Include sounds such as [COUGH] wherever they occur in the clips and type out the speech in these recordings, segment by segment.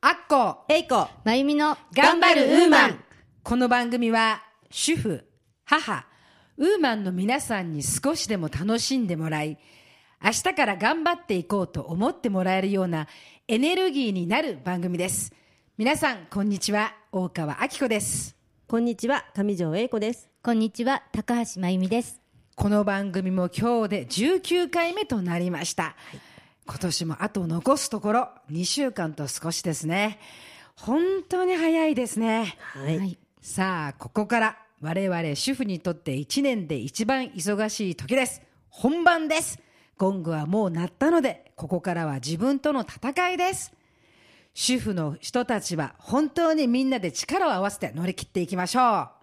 アッコ、えいこ、まゆみの頑張るウーマン。この番組は、主婦、母、ウーマンの皆さんに少しでも楽しんでもらい、明日から頑張っていこうと思ってもらえるようなエネルギーになる番組です。皆さん、こんにちは。大川明子です。こんにちは、上条英子です。こんにちは高橋まゆみですこの番組も今日で19回目となりました。今年もあと残すところ2週間と少しですね。本当に早いですね。はい。はいさあ、ここから我々主婦にとって1年で一番忙しい時です。本番です。ゴングはもう鳴ったので、ここからは自分との戦いです。主婦の人たちは本当にみんなで力を合わせて乗り切っていきましょう。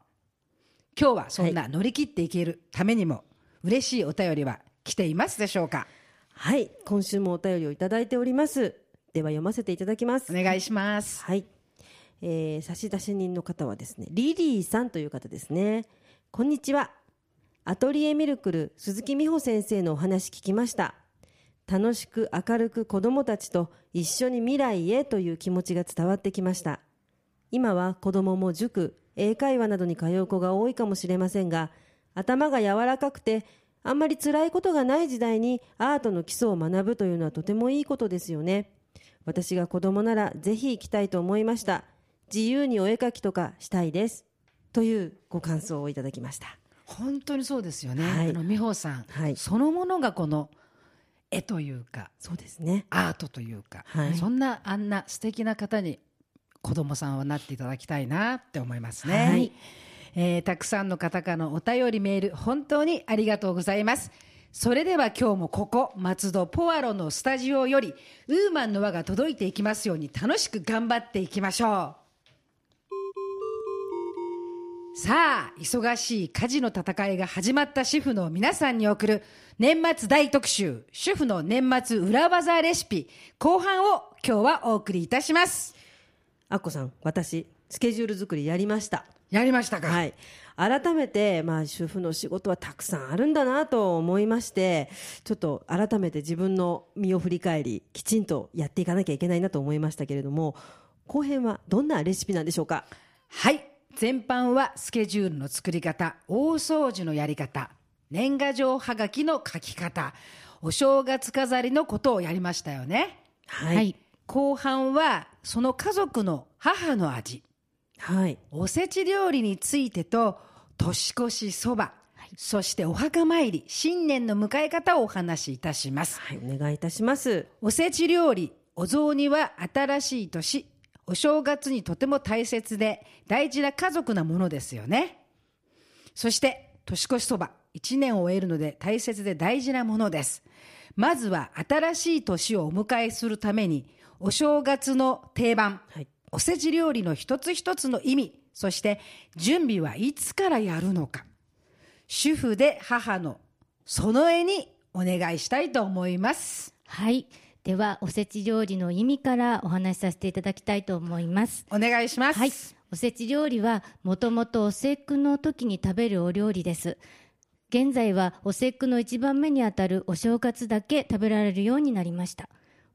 今日はそんな乗り切っていけるためにも、嬉しいお便りは来ていますでしょうか？はい。今週もお便りをいただいております。では読ませていただきます。お願いします。はい。えー、差出人の方はですね、リリーさんという方ですね。こんにちは。アトリエミルクル鈴木美穂先生のお話聞きました。楽しく明るく子供たちと一緒に未来へという気持ちが伝わってきました。今は子供も塾、英会話などに通う子が多いかもしれませんが、頭が柔らかくて、あんまり辛いことがない時代にアートの基礎を学ぶというのはとてもいいことですよね。私が子供ならぜひ行きたいと思いました。自由にお絵描きとかしたいです。というご感想をいただきました。本当にそうですよね。はいあの、美穂さん、はいそのものがこの絵というか、そうですね。アートというか、はいそんなあんな素敵な方に子供さんはなっていただきたいなって思いますね。はいえーたくさんの方からのお便りメール本当にありがとうございます。それでは今日もここ松戸ポアロのスタジオよりウーマンの輪が届いていきますように楽しく頑張っていきましょう。さあ、忙しい家事の戦いが始まった主婦の皆さんに送る年末大特集、主婦の年末裏技レシピ、後半を今日はお送りいたします。あっこさん、私、スケジュール作りやりました。やりましたかはい。改めて、まあ、主婦の仕事はたくさんあるんだなと思いまして、ちょっと改めて自分の身を振り返り、きちんとやっていかなきゃいけないなと思いましたけれども、後編はどんなレシピなんでしょうか？はい。全般はスケジュールの作り方、大掃除のやり方、年賀状はがきの書き方、お正月飾りのことをやりましたよね。ははい。後半はその家族の母の味、はい。おせち料理についてと年越しそば、そしてお墓参り新年の迎え方をお話しいたします。はい、お願いいたします。おせち料理お雑煮は新しい年。お正月にとても大切で大事な家族なものですよね。そして年越しそば1年を終えるので大切で大事なものです。まずは新しい年をお迎えするためにお正月の定番、はい。おせち料理の一つ一つの意味。そして準備はいつからやるのか。主婦で母の園江にお願いしたいと思います。はい。ではおせち料理の意味からお話しさせていただきたいと思います。お願いします。はい。おせち料理はもともとお節句の時に食べるお料理です。現在はお節句の一番目にあたるお正月だけ食べられるようになりました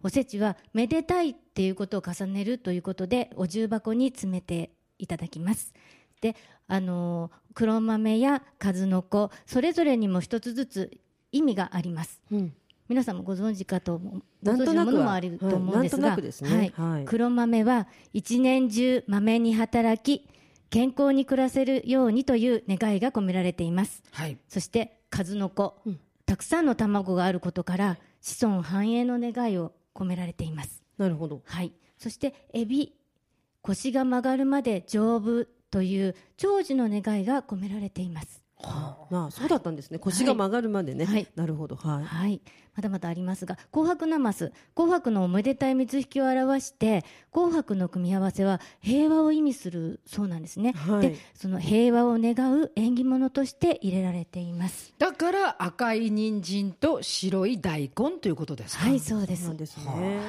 おせちはめでたいっていうことを重ねるということでお重箱に詰めていただきます。であのー黒豆や数の子それぞれにも一つずつ意味があります。うん。皆さんもご存知かと思うごなんとなくは存知のものもあると思うんですが、黒豆は一年中豆に働き健康に暮らせるようにという願いが込められています。はい。そして数の子、たくさんの卵があることから子孫繁栄の願いを込められています。なるほど。はい。そしてエビ腰が曲がるまで丈夫という長寿の願いが込められていますなあ、そうだったんですね。腰が曲がるまでね。はいなるほど。はい。はい、まだまだありますが紅白なます紅白のおめでたい水引きを表して紅白の組み合わせは平和を意味するそうなんですね、はいでその平和を願う縁起物として入れられていますだから赤い人参と白い大根ということですか？はいそうですそうですね。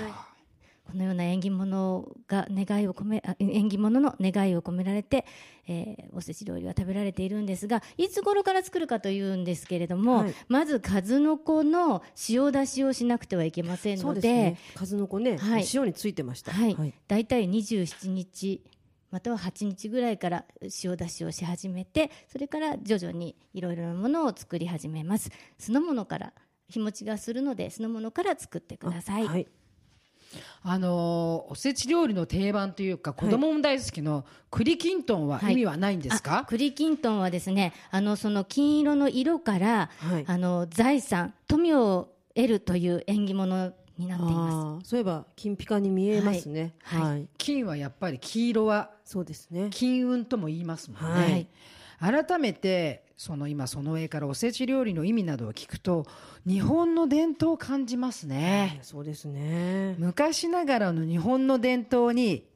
このような縁起物が願いを込めあ縁起物の願いを込められて、えーおせち料理は食べられているんですがいつ頃から作るかというんですけれども、はい。まず数の子の塩出しをしなくてはいけませんのでね。数の子ね、はい。塩についてました。はい、大体27日または8日ぐらいから塩出しをし始めてそれから徐々にいろいろなものを作り始めます。酢の物から日持ちがするので酢の物から作ってください、はいあのーおせち料理の定番というか子供も大好きの栗きんとんは意味はないんですか、あ栗きんとんはですねあのその金色の色から、はい。あの財産富を得るという縁起物になっていまあーそういえば金ピカに見えますね。はい。はい、金はやっぱり黄色はそうですね。金運とも言いますもんはねい、改めてその今その上からおせち料理の意味などを聞くと日本の伝統を感じますね、そうですね。昔ながらの日本の伝統に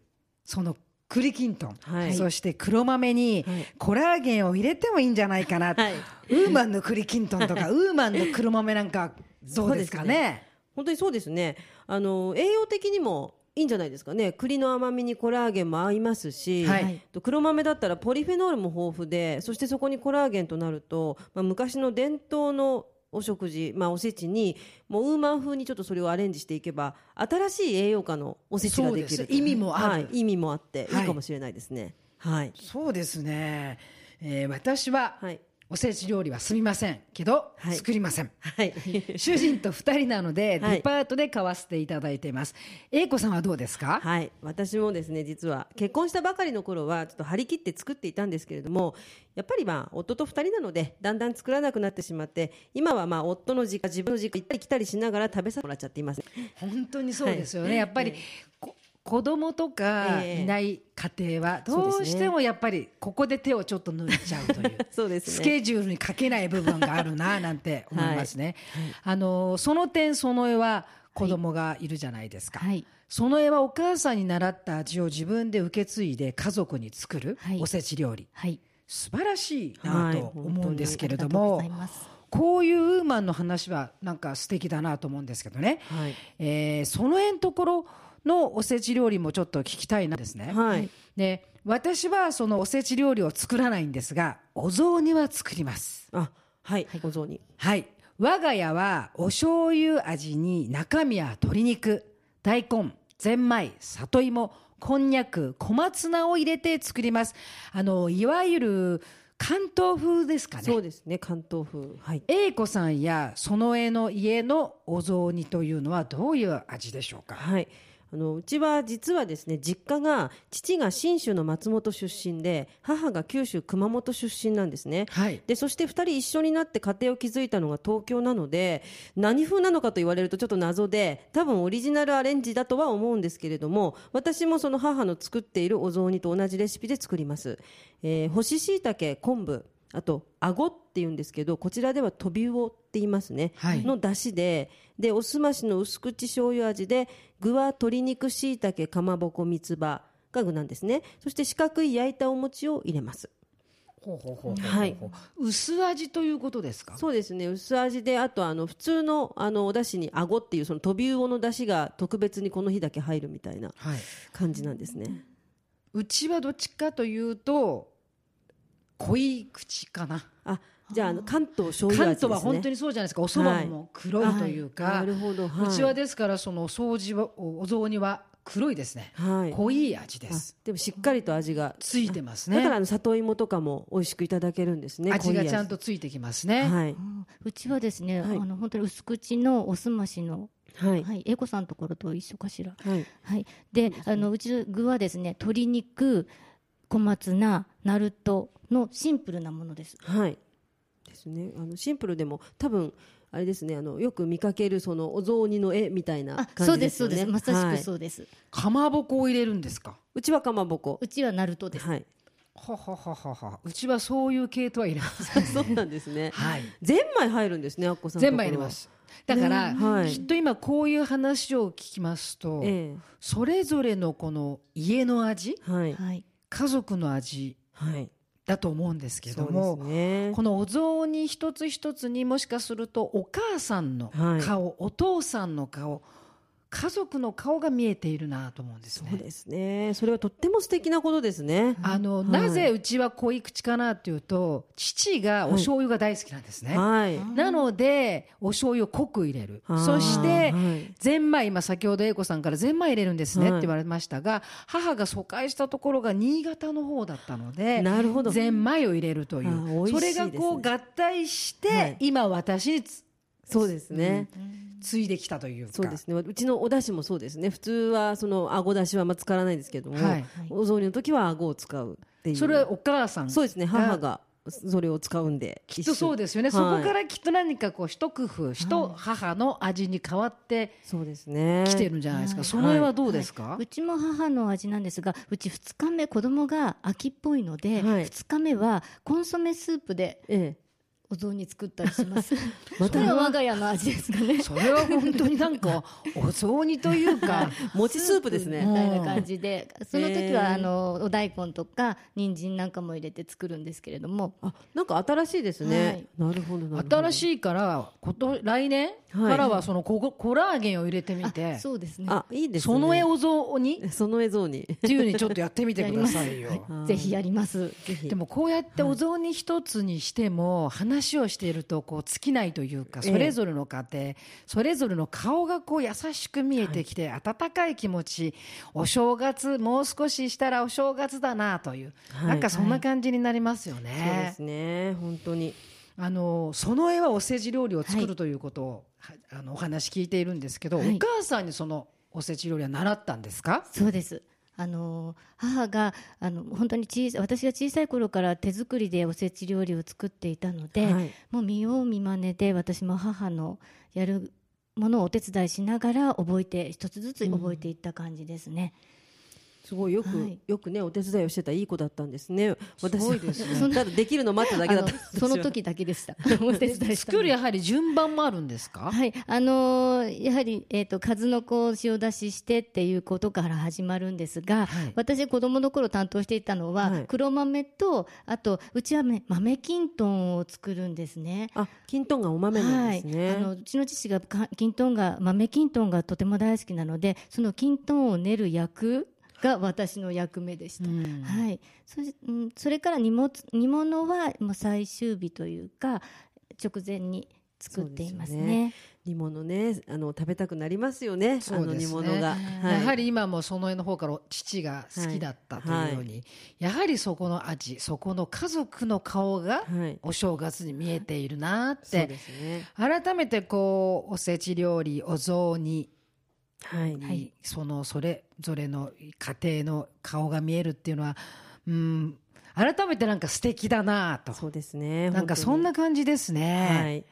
その栗きんとん、はい。そして黒豆にはい。コラーゲンを入れてもいいんじゃないかな、はい。ウーマンの栗きんとんとか [LAUGHS] ウーマンの黒豆なんかどうですかね。本当にそうですね。あの栄養的にもいいんじゃないですかね。栗の甘みにコラーゲンも合いますし、はい。と黒豆だったらポリフェノールも豊富でそしてそこにコラーゲンとなると、まあ、昔の伝統のお食事、まあ、おせちにもうウーマン風にちょっとそれをアレンジしていけば新しい栄養価のおせちができる意味もある。はい、意味もあってい。はいいかもしれないですね。はい、そうですね、えー私ははいおせち料理はすみませんけど、はい。作りません。はい、[LAUGHS] 主人と2人なので、はい。デパートで買わせていただいています。英子さんはどうですか、はい、私もですね実は結婚したばかりの頃はちょっと張り切って作っていたんですけれどもやっぱりまあ夫と2人なのでだんだん作らなくなってしまって今はまあ夫の実家自分の実家行ったり来たりしながら食べさせてもらっちゃっています。本当にそうですよね、はい。やっぱり、こ子供とかええ。いない家庭はどうしてもやっぱりここで手をちょっと抜いちゃうという [LAUGHS] そうですね。スケジュールにかけない部分があるななんて思いますね、あのその点その絵は子供がいるじゃないですか、はい。その絵はお母さんに習った味を自分で受け継いで家族に作るはい。おせち料理、はい。素晴らしいなと思うんですけれども、こういうウーマンの話はなんか素敵だなと思うんですけどね、はい。えーその辺のところのおせち料理もちょっと聞きたいなですね。はい。で私はそのおせち料理を作らないんですがお雑煮は作ります。あはい、お雑煮。はい。我が家はお醤油味に中身は鶏肉大根ゼンマイ里芋こんにゃく小松菜を入れて作ります。あのいわゆる関東風ですかね。そうですね関東風。はい。英子さんやその絵の家のお雑煮というのはどういう味でしょうか？はいあのうちは実はですね実家が父が信州の松本出身で母が九州熊本出身なんですね。はい。でそして2人一緒になって家庭を築いたのが東京なので何風なのかと言われるとちょっと謎で多分オリジナルアレンジだとは思うんですけれども私もその母の作っているお雑煮と同じレシピで作ります、えー干し椎茸昆布あとあごっていうんですけどこちらではトビウオって言いますね、はい。の出汁で。でおすましの薄口醤油味で具は鶏肉椎茸かまぼこ三つ葉が具なんですね。そして四角い焼いたお餅を入れます。ほうほうほうはい。薄味ということですか？そうですね。薄味であとあの普通のあのお出汁にあごっていうそのトビウオの出汁が特別にこの日だけ入るみたいなはい。感じなんですね。うちはどっちかというと濃い口かな。あじゃああの関東醤油関味ですね。東は本当にそうじゃないですか。お蕎麦も黒いというか、なるほど、はい。うちはですからその掃除はおお雑煮は黒いですね、はい。濃い味であすでもしっかりと味がついてますだからあねの里芋とかも美味しくいただけるんですね味がちゃんとついてきますね、はい。うちはですね、はい。あの本当に薄口のおすましの、はい。はい、英子さんのところと一緒かしら。はい。はい、で、あのうち具はですね、鶏肉、小松菜、ナルトのシンプルなものです。はいですね。あのシンプルでも多分あれですねあのよく見かけるそのお雑煮の絵みたいなあ、感そうで、じですすよね。そうです。まさしはい。くそうです。かまぼこを入れるんですか？うちはかまぼこ。うちはナルトです。はいはははは。はうちはそういう系統は入れません [LAUGHS] そうなんですね。はい。ゼンマイ入るんですねアッコさんのと全ころ。は部入れます。だから、ねはい。きっと今こういう話を聞きますと、えそれぞれのこの家の味えはい。はい。家族の味はいだと思うんですけども、ね。このお雑煮一つ一つにもしかするとお母さんのはい。顔、お父さんの顔家族の顔が見えているなと思うんですね。そうですね。それはとっても素敵なことですね。あの、はいなぜうちは濃い口かなっていうと父がお醤油が大好きなんですね。はい。なのでお醤油を濃く入れるそしてはいゼンマイ今先ほど英子さんからゼンマイ入れるんですねはいって言われましたが母が疎開したところが新潟の方だったのでなるほど。ゼンマイを入れるといあー美味しいうそれがこう合体して、はい今私につそうですね。ついできたというかそうですね。うちのお出汁もそうですね。普通はその顎出汁はあんま使わないんですけども、はいお雑煮の時は顎を使うっていう。それはお母さんそうですね。母がそれを使うんで。きっとそうですよね、一緒にそこからきっと何かこう一工夫、一母の味に変わってそうですね。きてるんじゃないですか、はいその辺はどうですか、うちも母の味なんですがうち2日目子供が秋っぽいので、はい2日目はコンソメスープでええ。お雑煮作ったりします。[LAUGHS] また。それは我が家の味ですかね。それは本当になんか [LAUGHS] お雑煮というか餅スープですね。みたいな感じで。その時はあのお大根とか人参なんかも入れて作るんですけれども。あ、なんか新しいですね。なるほどなるほど。新しいからこと来年からはそのココラーゲンを入れてみて、そうですね。あ、いいですね。その絵お雑煮っその映像に。ていうにちょっとやってみてくださいよ。[LAUGHS] はい。ぜひやります。ぜひでもこうやってお雑煮一つにしても話をしているとこう尽きないというかええそれぞれの家庭それぞれの顔がこう優しく見えてきて温かい気持ちお正月もう少ししたらお正月だなというはいなんかそんな感じになりますよそうでねす。ね。本当に。あのその絵はおせち料理を作るということをはあのお話聞いているんですけどおはい母さんにそのおせち料理は習ったんですか？そうですあの母があの本当に小さ私が小さい頃から手作りでおせち料理を作っていたので、はいもう見よう見まねで私も母のやるものをお手伝いしながら覚えて一つずつ覚えていった感じですね。すごいよく、はい。よくねお手伝いをしてたいい子だったんですね。私すごいですね。[LAUGHS] ただできるの待っただけだったその時だけでした。[LAUGHS] お手伝い作るやはり順番もあるんですか？はい、あのーやはり、えー、と数の子を塩出ししてっていうことから始まるんですが、はい。私子供の頃担当していたのは、はい。黒豆とあとうちは、ね、豆きんとんを作るんですね。あ、きんとんがお豆なんですね。はい、あのうちの父がかきんとんが豆きんとんがとても大好きなのでそのきんとんを練る役が私の役目でした。うん。はい、それうんそれから煮物煮物はもう最終日というか直前に作っていますね。煮物ね、あの食べたくなりますよね。あのそうですね。煮物が、はい。やはり今もその絵の方から父が好きだったというように、やはりそこの味そこの家族の顔がはい、お正月に見えているなっそうてですね。改めてこうおせち料理お雑煮はい、にそのそれぞれの家庭の顔が見えるっていうのはうん改めてなんか素敵だなとそうですね。なんかそんな感じですね。はい、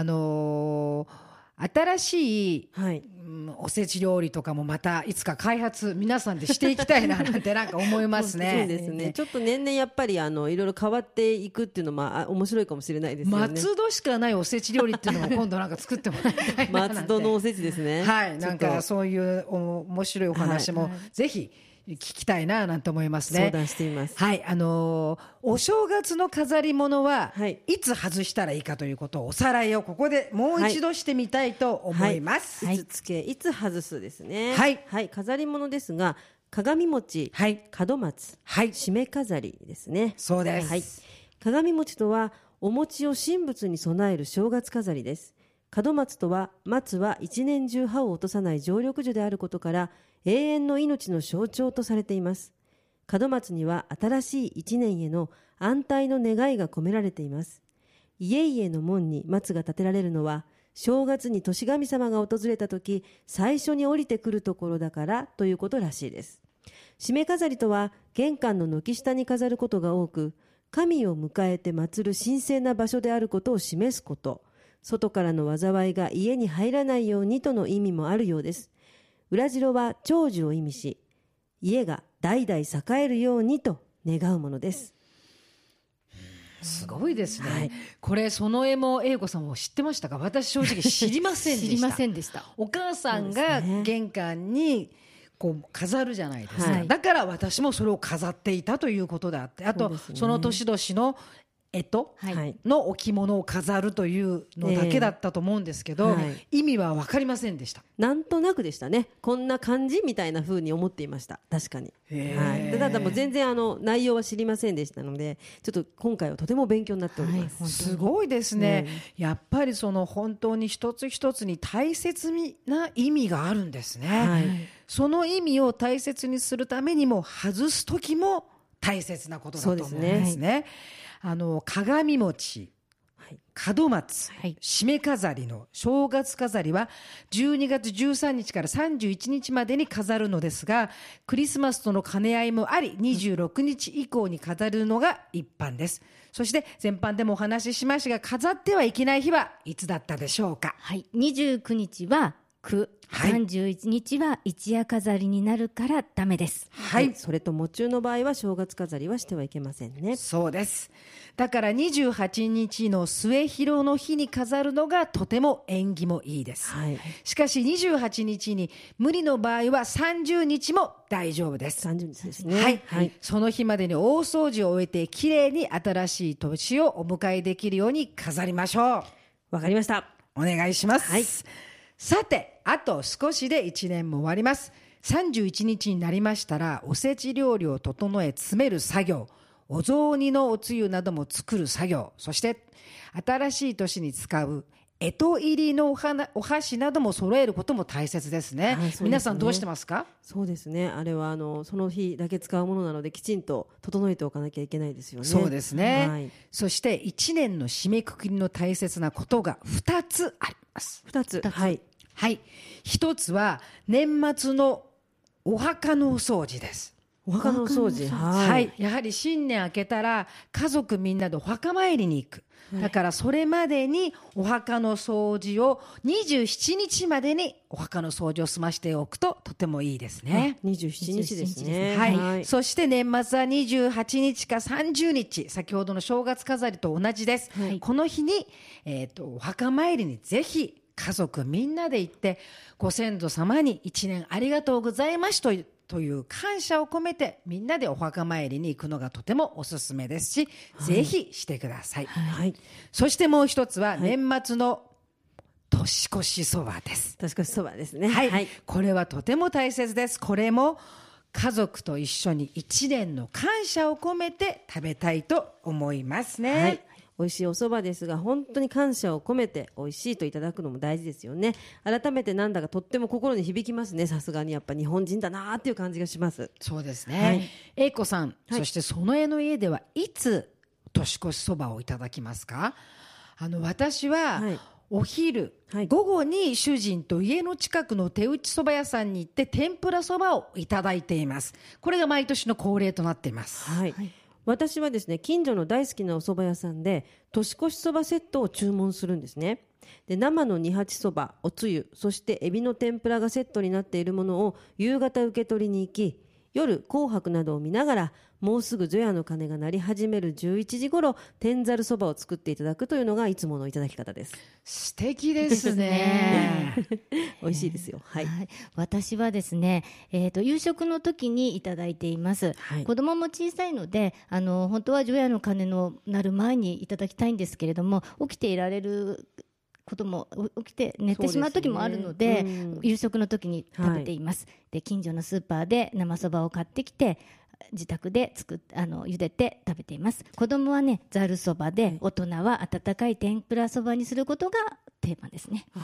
あのー新しいはい、うんおせち料理とかもまたいつか開発皆さんでしていきたいななんてなんか思いますね。[LAUGHS] そうですね。ちょっと年々やっぱりあのいろいろ変わっていくっていうのもあ面白いかもしれないですよね。松戸しかないおせち料理っていうのも今度なんか作ってもらいたいな松戸のおせちですね。はい、なんかそういうお面白いお話もぜひ聞きたいななんて思いますね。相談しています。はい、あのーお正月の飾り物は、はいい、つ外したらいいかということをおさらいをここでもう一度してみたいと思います。はい、いつつけ、いつ外すですね。はいはい、飾り物ですが、鏡餅、はい門松、はい締め飾りですね。そうです。はい。鏡餅とは、お餅を神仏に備える正月飾りです。門松とは、松は一年中歯を落とさない常緑樹であることから、永遠の命の象徴とされています。門松には新しい一年への安泰の願いが込められています。家々の門に松が建てられるのは、正月に年神様が訪れた時、最初に降りてくるところだからということらしいです。締め飾りとは玄関の軒下に飾ることが多く神を迎えて祀る神聖な場所であることを示すこと外からの災いが家に入らないようにとの意味もあるようです裏白は長寿を意味し家が代々栄えるようにと願うものですすごいですね。はいこれその絵も英子さんも知ってましたか？私正直知りませんでした。[LAUGHS] 知りませんでした。お母さんが玄関にこう飾るじゃないですか、はいだから私もそれを飾っていたということであってあとそ,、の年々の干支はい。の置物を飾るというのだけだったと思うんですけど、ええ。はい。意味は分かりませんでした。なんとなくでしたね。こんな感じみたいな風に思っていました。確かに、はい、でただもう全然あの内容は知りませんでしたのでちょっと今回はとても勉強になっております、はい。すごいですね、やっぱりその本当に一つ一つに大切な意味があるんですね、はい。その意味を大切にするためにも外す時も大切なことだと思うんですね。あの鏡餅はい。門松、はい。締め飾りの正月飾りは12月13日から31日までに飾るのですがクリスマスとの兼ね合いもあり26日以降に飾るのが一般です。そして前半でもお話ししましたが飾ってはいけない日はいつだったでしょうか？はい、29日は9、はい31日は一夜飾りになるからダメです。はいそれと喪中の場合は正月飾りはしてはいけませんねそうです。だから28日の末広の日に飾るのがとても縁起もいいです。はいしかし28日に無理の場合は30日も大丈夫です。30日ですねはい、はい、その日までに大掃除を終えてきれいに新しい年をお迎えできるように飾りましょう。わかりましたお願いします。はいさて、あと少しで1年も終わります。31日になりましたら、おせち料理を整え詰める作業、お雑煮のおつゆなども作る作業、そして新しい年に使う干支入りのお花お箸なども揃えることも大切ですね。すね。皆さんどうしてますか？そうですね。あれはあのその日だけ使うものなのできちんと整えておかなきゃいけないですよね。そうですね、はい、そして1年の締めくくりの大切なことが2つあります。2つ。はいはい。一つは年末のお墓のお掃除です。お墓のお掃除。はい、はい、やはり新年明けたら家族みんなでお墓参りに行く。だからそれまでにお墓の掃除を27日までにお墓の掃除を済ましておくととてもいいですね。27日ですね。はい、そして年末は28日か30日。先ほどの正月飾りと同じです、はい。この日に、えー、とお墓参りにぜひ家族みんなで行ってご先祖様に一年ありがとうございましたというという感謝を込めてみんなでお墓参りに行くのがとてもおすすめですし、ぜひしてください、はい。そしてもう一つは年末の年越しそばです、確かにそばですね。はい、はい、これはとても大切です。これも家族と一緒に一年の感謝を込めて食べたいと思いますね。はい美味しいお蕎麦ですが本当に感謝を込めて美味しいといただくのも大事ですよね。改めてなんだかとっても心に響きますね。さすがにやっぱ日本人だなーっていう感じがします。そうですはねい。英子さん、はい。そしてその絵の家ではいつ年越しそばをいただきますか？あの私は、はい。お昼、はい。午後に主人と家の近くの手打ちそば屋さんに行って天ぷらそばをいただいています。これが毎年の恒例となっています。はい、私はですね近所の大好きなお蕎麦屋さんで年越しそばセットを注文するんですね。で生の二八そばおつゆそしてエビの天ぷらがセットになっているものを夕方受け取りに行き夜紅白などを見ながらもうすぐ除夜の鐘が鳴り始める11時頃天ざるそばを作っていただくというのがいつものいただき方です。素敵ですね。[LAUGHS] 美味しいですよ。はい、はい、私はですね、えー、と夕食の時にいただいています、はい。子供も小さいのであの本当は除夜の鐘の鳴る前にいただきたいんですけれども起きていられることもお起きて寝てしまう時もあるのでね。うん。夕食の時に食べています、で近所のスーパーで生そばを買ってきて自宅で作っあの茹でて食べています。子供はねざるそばで、大人は温かい天ぷらそばにすることが定番ですね。や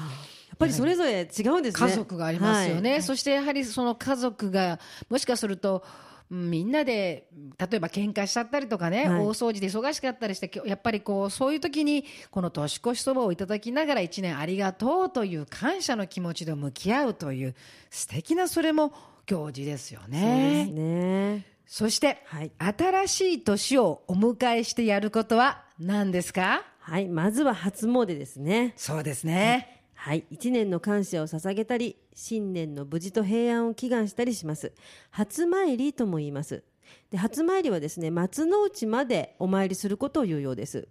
っぱりそれぞれ違うんですね。家族がありますよね、はい。そしてやはりその家族がもしかするとうんみんなで例えば喧嘩しちゃったりとかね、はい。大掃除で忙しかったりしてやっぱりこうそういう時にこの年越しそばをいただきながら一年ありがとうという感謝の気持ちで向き合うという素敵なそれも行事ですよそうですね。ねそして、はい。新しい年をお迎えしてやることは何ですか？はい。まずは初詣ですね。そうですね。はい、一年の感謝を捧げたり新年の無事と平安を祈願したりします。初参りとも言います。で初参りはですね松の内までお参りすることを言うようです。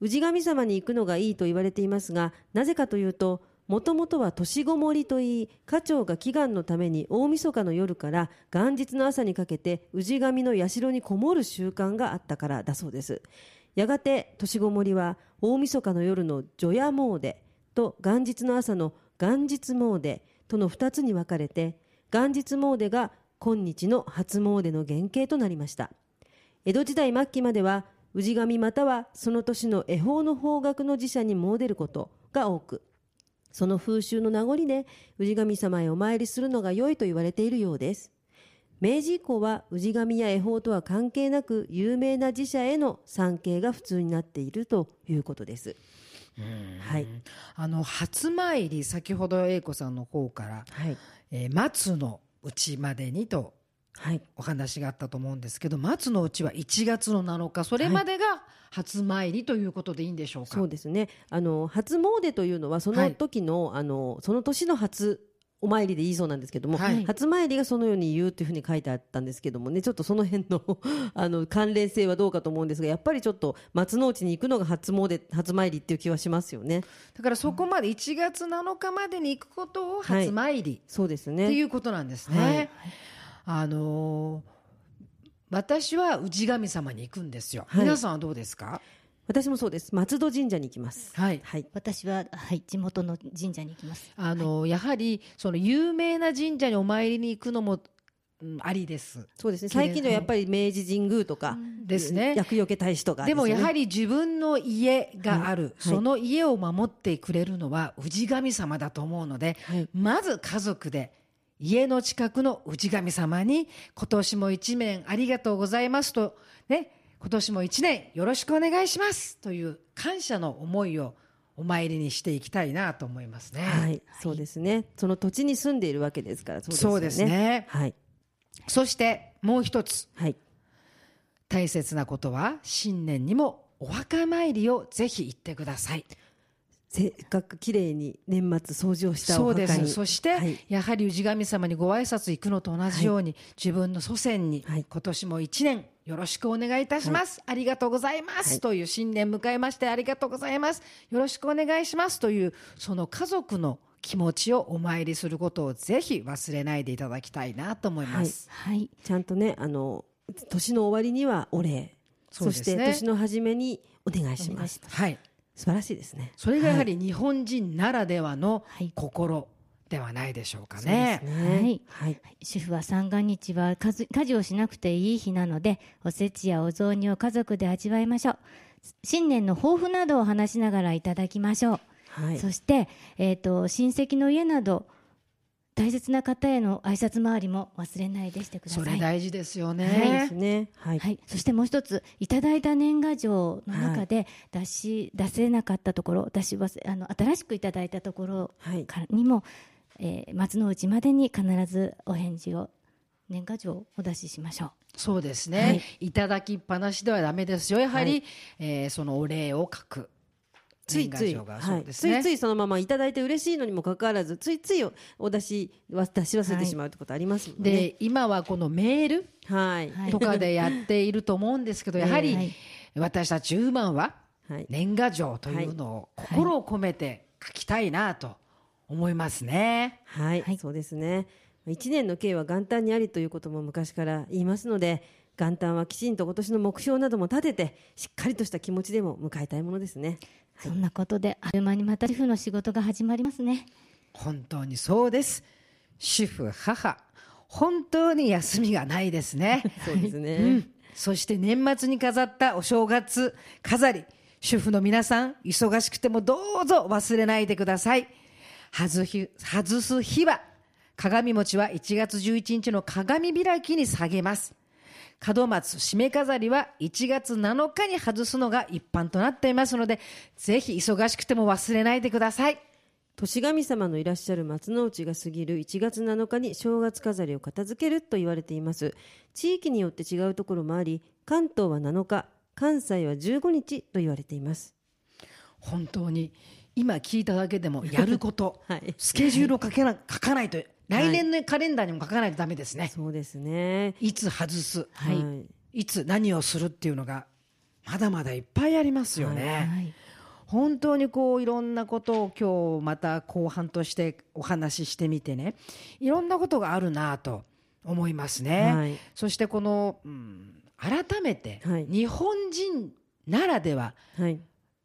氏神様に行くのがいいと言われていますがなぜかというともともとは年ごもりといい家長が祈願のために大晦日の夜から元日の朝にかけて氏神の社にこもる習慣があったからだそうです。やがて年ごもりは大晦日の夜の除夜詣と元日の朝の元日詣との2つに分かれて元日詣が今日の初詣の原型となりました。江戸時代末期までは氏神またはその年の恵方の方角の寺社に詣でることが多くその風習の名残で氏神様へお参りするのが良いと言われているようです。明治以降は氏神や恵方とは関係なく有名な寺社への参詣が普通になっているということです。はい、あの初参り先ほど英子さんの方から、はい。えー松の内までにとはいお話があったと思うんですけど松の内は1月の7日それまでが初参りということでいいんでしょうか、そうですね。あの初詣というのはその時の,、あのその年の初お参りでいいそうなんですけども、はい。初参りがそのように言うというふうに書いてあったんですけどもねちょっとその辺の [LAUGHS] あの関連性はどうかと思うんですがやっぱりちょっと松の内に行くのが初詣初参りっていう気はしますよね。だからそこまで1月7日までに行くことを初参りそうですっていねうことなんですね。はいあのー私は氏神様に行くんですよ。はい皆さんはどうですか？私もそうです松戸神社に行きますはい。はい私は、はい、地元の神社に行きます。あのーやはりその有名な神社にお参りに行くのも、うんありです。そうですね綺麗最近のやっぱり明治神宮とか、ですね。厄除け大使とかでもやはりり自分の家がある、はいその家を守ってくれるのは氏神様だと思うので、はいまず家族で家の近くの氏神様に今年も一年ありがとうございますとね今年も一年よろしくお願いしますという感謝の思いをお参りにしていきたいなと思いますね。はい、そうですね。その土地に住んでいるわけですからそうですよそうですね。はい。そしてもう一つ。はい。大切なことは新年にもお墓参りをぜひ行ってください。せっかく綺麗に年末掃除をしたそうです。そして、はい。やはり氏神様にご挨拶行くのと同じように、自分の祖先に、はい。今年も一年よろしくお願いいたします、ありがとうございます、はい。という新年迎えましてありがとうございます。よろしくお願いしますというその家族の気持ちをお参りすることをぜひ忘れないでいただきたいなと思います、はい。ちゃんとねあの年の終わりにはお礼。そ,、ね。して年の初めにお願いします。はい、素晴らしいですね。それがやはり日本人ならではのはい。心ではないでしょうかね。はい。はい。主婦は三が日は家事をしなくていい日なのでおせちやお雑煮を家族で味わいましょう。新年の抱負などを話しながらいただきましょう、はい。そして、えー、と親戚の家など大切な方への挨拶回りも忘れないでしてください。それ大事ですよね。そうですねはい、はい、そしてもう一ついただいた年賀状の中で出し、出せなかったところ出し忘れあの新しくいただいたところはい。からにも、えー松の内までに必ずお返事を年賀状をお出ししましょう。そうですね、はい。い、ただきっぱなしではダメですよ。やはり、はい。えーそのお礼を書くついつい、はい、ね、ついついそのままいただいて嬉しいのにもかかわらずついついお出しわ出し忘れてしまうってことありますもんね。で今はこのメールはい、はいとかでやっていると思うんですけど、やはりはい私たちウーマンははい年賀状というのを心を込めて書きたいなと思いますね。はい、はいそうですね。一年の計は元旦にありということも昔から言いますので、元旦はきちんと今年の目標なども立てて、しっかりとした気持ちでも迎えたいものですね。そんなことであっという間にまた主婦の仕事が始まりますね。本当にそうです。主婦、母、本当に休みがないですね。[LAUGHS] そうですね。うん、そして年末に飾ったお正月飾り主婦の皆さん忙しくてもどうぞ忘れないでください外す日は鏡餅は1月11日の鏡開きに下げます門松締め飾りは1月7日に外すのが一般となっていますのでぜひ忙しくても忘れないでください。年神様のいらっしゃる松の内が過ぎる1月7日に正月飾りを片付けると言われています。地域によって違うところもあり関東は7日関西は15日と言われています。本当に今聞いただけでもやること、[LAUGHS] はい。スケジュールを書けな [LAUGHS] 書かないと来年のカレンダーにも書かないとダメですね、そうですね。いつ外す、はい。い、つ何をするっていうのがまだまだいっぱいありますよね、はい本当にこういろんなことを今日また後半としてお話ししてみてね。いろんなことがあるなと思いますね、はい。そしてこの、うん改めてはい。日本人ならでははい。っ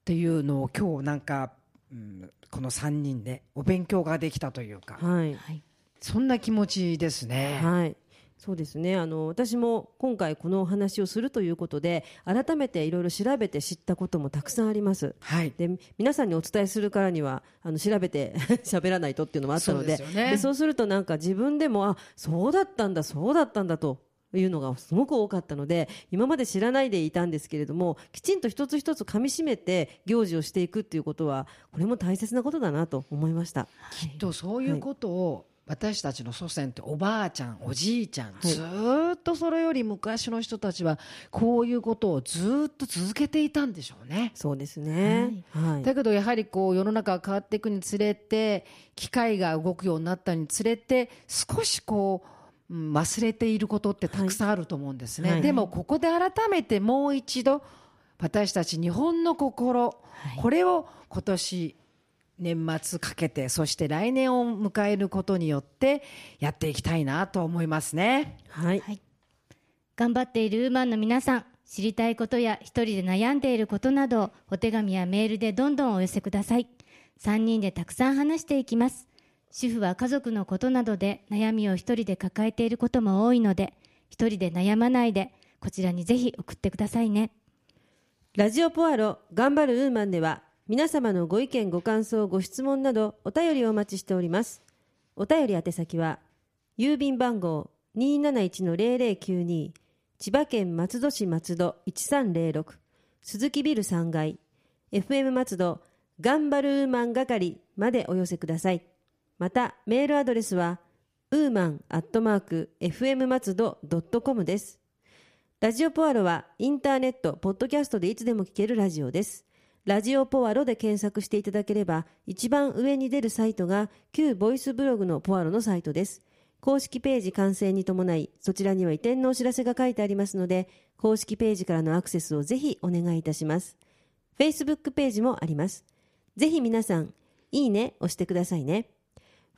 ていうのを今日なんか、うん、この3人でお勉強ができたというか。はい。はいそんな気持ちですね。はい。そうですね。あの私も今回このお話をするということで改めていろいろ調べて知ったこともたくさんあります。はい。で皆さんにお伝えするからにはあの調べて [LAUGHS] 喋らないとっていうのもあったので。そうでね。でそうするとなんか自分でもあそうだったんだそうだったんだというのがすごく多かったので今まで知らないでいたんですけれどもきちんと一つ一つ噛み締めて行事をしていくっていうことはこれも大切なことだなと思いました。きっとそういうことを私たちの祖先っておばあちゃんおじいちゃん、いずーっとそれより昔の人たちはこういうことをずーっと続けていたんでしょうね。そうですね。はい。だけどやはりこう世の中が変わっていくにつれて機械が動くようになったにつれて少しこううん忘れていることってたくさんあると思うんですね、はいでもここで改めてもう一度私たち日本の心、これを今年年末かけてそして来年を迎えることによってやっていきたいなと思いますね。はい。はい頑張っているウーマンの皆さん知りたいことや一人で悩んでいることなどをお手紙やメールでどんどんお寄せください3人でたくさん話していきます主婦は家族のことなどで悩みを一人で抱えていることも多いので一人で悩まないでこちらにぜひ送ってくださいねラジオポアロ頑張るウーマンでは皆様のご意見ご感想ご質問などお便りをお待ちしております。お便り宛先は郵便番号271-0092千葉県松戸市松戸1306鈴木ビル3階 FM 松戸頑張るウーマン係までお寄せください。またメールアドレスはウーマンアットマーク FM 松戸ドットコムです。ラジオポアロはインターネット、ポッドキャストでいつでも聞けるラジオです。ラジオポアロで検索していただければ、一番上に出るサイトが旧ボイスブログのポアロのサイトです。公式ページ完成に伴い、そちらには移転のお知らせが書いてありますので、公式ページからのアクセスをぜひお願いいたします。Facebook ページもあります。ぜひ皆さん、いいね押してくださいね。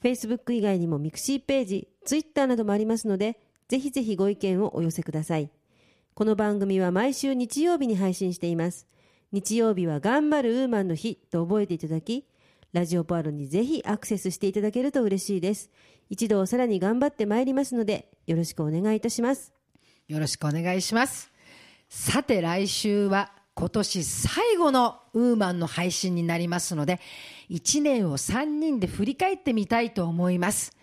Facebook 以外にもミクシーページ、Twitter などもありますので、ぜひぜひご意見をお寄せください。この番組は毎週日曜日に配信しています。日曜日は頑張るウーマンの日と覚えていただき、ラジオポアロにぜひアクセスしていただけると嬉しいです。一度さらに頑張ってまいりますので、よろしくお願いいたします。よろしくお願いします。さて来週は今年最後のウーマンの配信になりますので、1年を3人で振り返ってみたいと思います。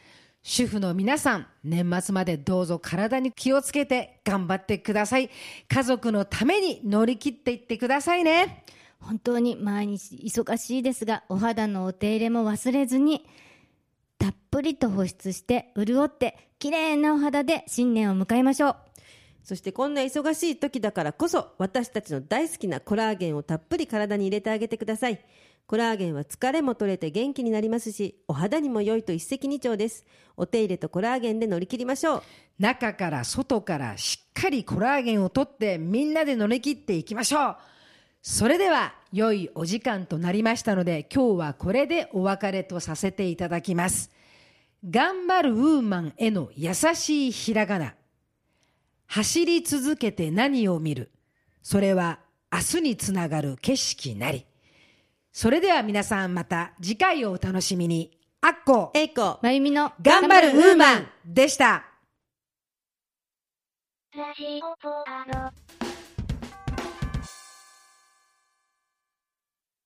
主婦の皆さん、年末までどうぞ体に気をつけて頑張ってください。家族のために乗り切っていってくださいね。本当に毎日忙しいですがお肌のお手入れも忘れずにたっぷりと保湿して潤って綺麗なお肌で新年を迎えましょうそしてこんな忙しい時だからこそ私たちの大好きなコラーゲンをたっぷり体に入れてあげてください。コラーゲンは疲れも取れて元気になりますし、お肌にも良いと一石二鳥です。お手入れとコラーゲンで乗り切りましょう。中から外からしっかりコラーゲンをとってみんなで乗り切っていきましょう。それでは良いお時間となりましたので今日はこれでお別れとさせていただきます。頑張るウーマンへの優しいひらがな。走り続けて何を見る？それは明日につながる景色なり。それでは皆さんまた次回をお楽しみに。あっこ、えいこ、まゆみの頑張るウーマンでした。ラジオポアロ。